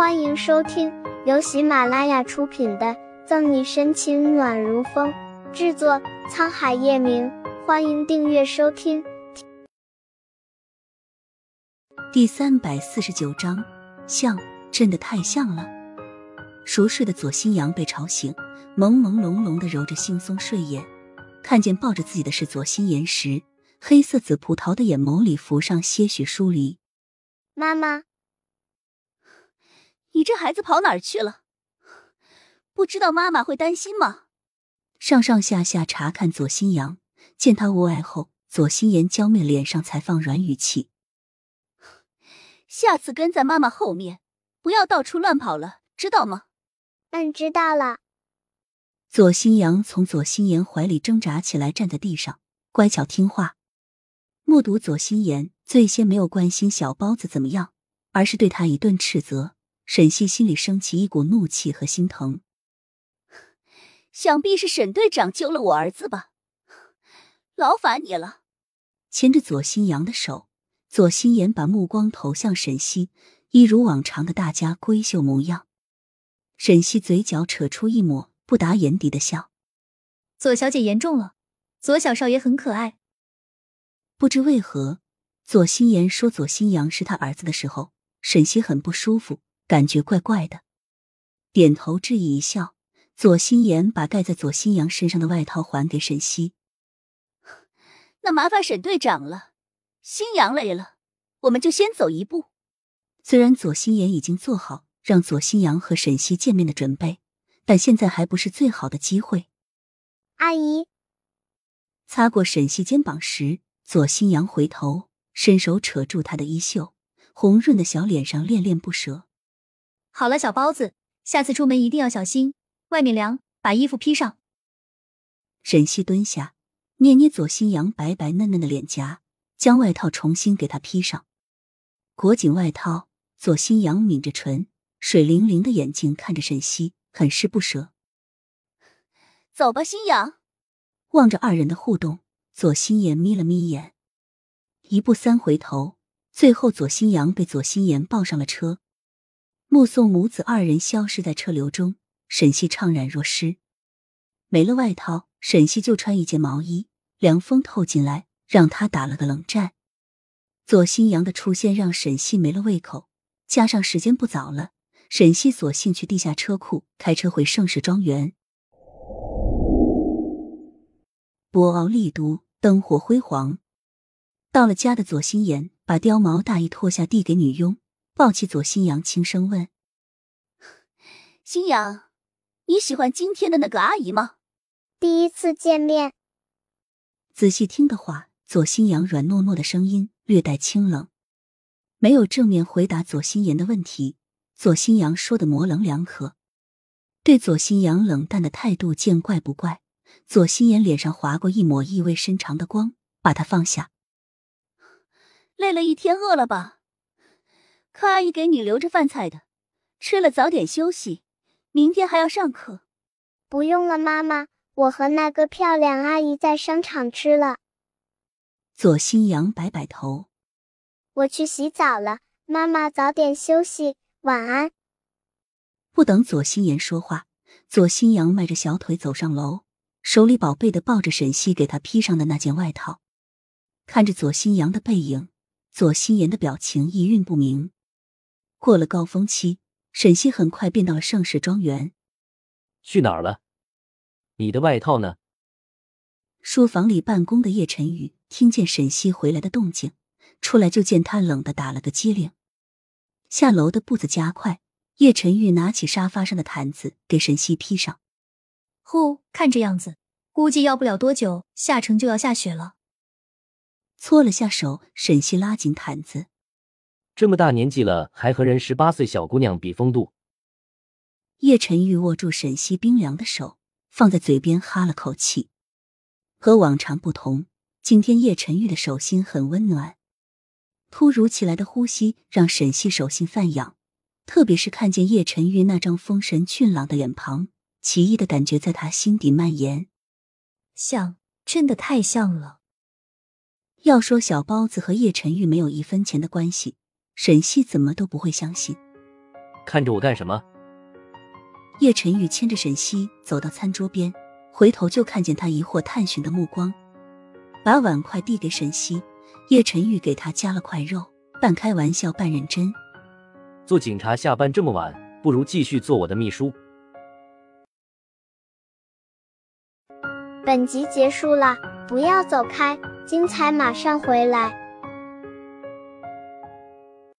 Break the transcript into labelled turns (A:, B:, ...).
A: 欢迎收听由喜马拉雅出品的《赠你深情暖如风》，制作沧海夜明。欢迎订阅收听。
B: 第三百四十九章，像，真的太像了。熟睡的左新阳被吵醒，朦朦胧胧的揉着惺忪睡眼，看见抱着自己的是左心言时，黑色紫葡萄的眼眸里浮上些许疏离。
A: 妈妈。
C: 你这孩子跑哪儿去了？不知道妈妈会担心吗？
B: 上上下下查看左新阳，见他无碍后，左心言娇媚脸上才放软语气：“
C: 下次跟在妈妈后面，不要到处乱跑了，知道吗？”“
A: 嗯，知道了。”
B: 左新阳从左心言怀里挣扎起来，站在地上，乖巧听话。目睹左心言最先没有关心小包子怎么样，而是对他一顿斥责。沈西心里升起一股怒气和心疼，
C: 想必是沈队长救了我儿子吧，劳烦你了。
B: 牵着左新阳的手，左心言把目光投向沈西，一如往常的大家闺秀模样。沈西嘴角扯出一抹不达眼底的笑。
D: 左小姐言重了，左小少爷很可爱。
B: 不知为何，左心言说左新阳是他儿子的时候，沈西很不舒服。感觉怪怪的，点头致意一笑。左心言把盖在左新阳身上的外套还给沈西。
C: 那麻烦沈队长了。新阳累了，我们就先走一步。
B: 虽然左心言已经做好让左新阳和沈西见面的准备，但现在还不是最好的机会。
A: 阿姨，
B: 擦过沈西肩膀时，左新阳回头，伸手扯住她的衣袖，红润的小脸上恋恋不舍。
D: 好了，小包子，下次出门一定要小心，外面凉，把衣服披上。
B: 沈西蹲下，捏捏左新阳白白嫩嫩的脸颊，将外套重新给他披上，裹紧外套。左新阳抿着唇，水灵灵的眼睛看着沈西，很是不舍。
C: 走吧，新阳。
B: 望着二人的互动，左心言眯了眯眼，一步三回头，最后左新阳被左心言抱上了车。目送母子二人消失在车流中，沈西怅然若失。没了外套，沈西就穿一件毛衣，凉风透进来，让他打了个冷战。左新阳的出现让沈西没了胃口，加上时间不早了，沈西索性去地下车库开车回盛世庄园。博鳌丽都，灯火辉煌。到了家的左心言把貂毛大衣脱下，递给女佣。抱起左新阳，轻声问：“
C: 新阳，你喜欢今天的那个阿姨吗？”
A: 第一次见面，
B: 仔细听的话，左新阳软糯糯的声音略带清冷，没有正面回答左心言的问题。左新阳说的模棱两可，对左新阳冷淡的态度见怪不怪。左心言脸上划过一抹意味深长的光，把他放下。
C: 累了一天，饿了吧？柯阿姨给你留着饭菜的，吃了早点休息，明天还要上课。
A: 不用了，妈妈，我和那个漂亮阿姨在商场吃了。
B: 左新阳摆摆头，
A: 我去洗澡了，妈妈早点休息，晚安。
B: 不等左心言说话，左新阳迈着小腿走上楼，手里宝贝的抱着沈西给他披上的那件外套，看着左新阳的背影，左心言的表情一韵不明。过了高峰期，沈西很快便到了盛世庄园。
E: 去哪儿了？你的外套呢？
B: 书房里办公的叶晨宇听见沈西回来的动静，出来就见他冷的打了个激灵。下楼的步子加快，叶晨玉拿起沙发上的毯子给沈西披上。
D: 呼，看这样子，估计要不了多久，下城就要下雪了。
B: 搓了下手，沈西拉紧毯子。
E: 这么大年纪了，还和人十八岁小姑娘比风度。
B: 叶晨玉握住沈西冰凉的手，放在嘴边哈了口气。和往常不同，今天叶晨玉的手心很温暖。突如其来的呼吸让沈西手心泛痒，特别是看见叶晨玉那张丰神俊朗的脸庞，奇异的感觉在他心底蔓延。
D: 像，真的太像了。
B: 要说小包子和叶晨玉没有一分钱的关系。沈西怎么都不会相信。
E: 看着我干什么？
B: 叶晨宇牵着沈西走到餐桌边，回头就看见他疑惑探寻的目光，把碗筷递给沈西。叶晨玉给他夹了块肉，半开玩笑半认真。
E: 做警察下班这么晚，不如继续做我的秘书。
A: 本集结束了，不要走开，精彩马上回来。